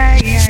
yeah, yeah.